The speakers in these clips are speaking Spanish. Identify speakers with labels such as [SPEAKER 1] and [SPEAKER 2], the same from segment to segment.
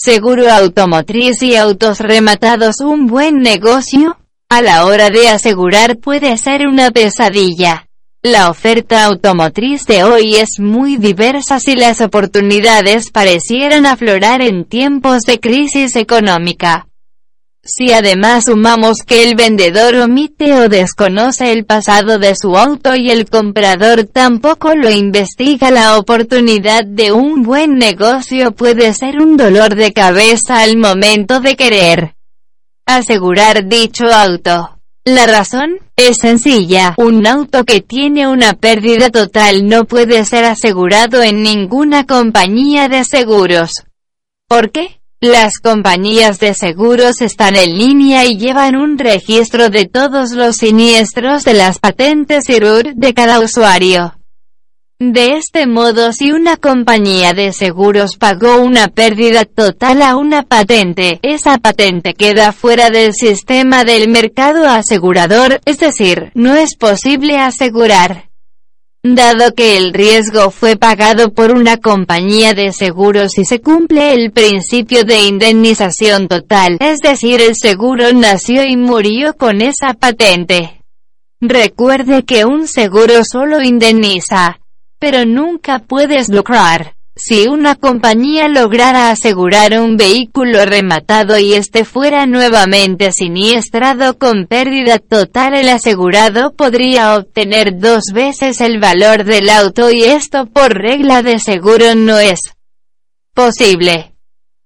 [SPEAKER 1] Seguro automotriz y autos rematados un buen negocio? A la hora de asegurar puede ser una pesadilla. La oferta automotriz de hoy es muy diversa si las oportunidades parecieran aflorar en tiempos de crisis económica. Si además sumamos que el vendedor omite o desconoce el pasado de su auto y el comprador tampoco lo investiga, la oportunidad de un buen negocio puede ser un dolor de cabeza al momento de querer asegurar dicho auto. La razón es sencilla, un auto que tiene una pérdida total no puede ser asegurado en ninguna compañía de seguros. ¿Por qué? Las compañías de seguros están en línea y llevan un registro de todos los siniestros de las patentes y RUR de cada usuario. De este modo si una compañía de seguros pagó una pérdida total a una patente, esa patente queda fuera del sistema del mercado asegurador, es decir, no es posible asegurar. Dado que el riesgo fue pagado por una compañía de seguros y se cumple el principio de indemnización total, es decir, el seguro nació y murió con esa patente. Recuerde que un seguro solo indemniza, pero nunca puedes lucrar. Si una compañía lograra asegurar un vehículo rematado y este fuera nuevamente siniestrado con pérdida total el asegurado podría obtener dos veces el valor del auto y esto por regla de seguro no es posible.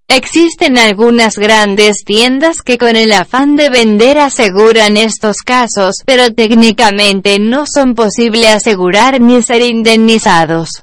[SPEAKER 1] Existen algunas grandes tiendas que con el afán de vender aseguran estos casos, pero técnicamente no son posible asegurar ni ser indemnizados.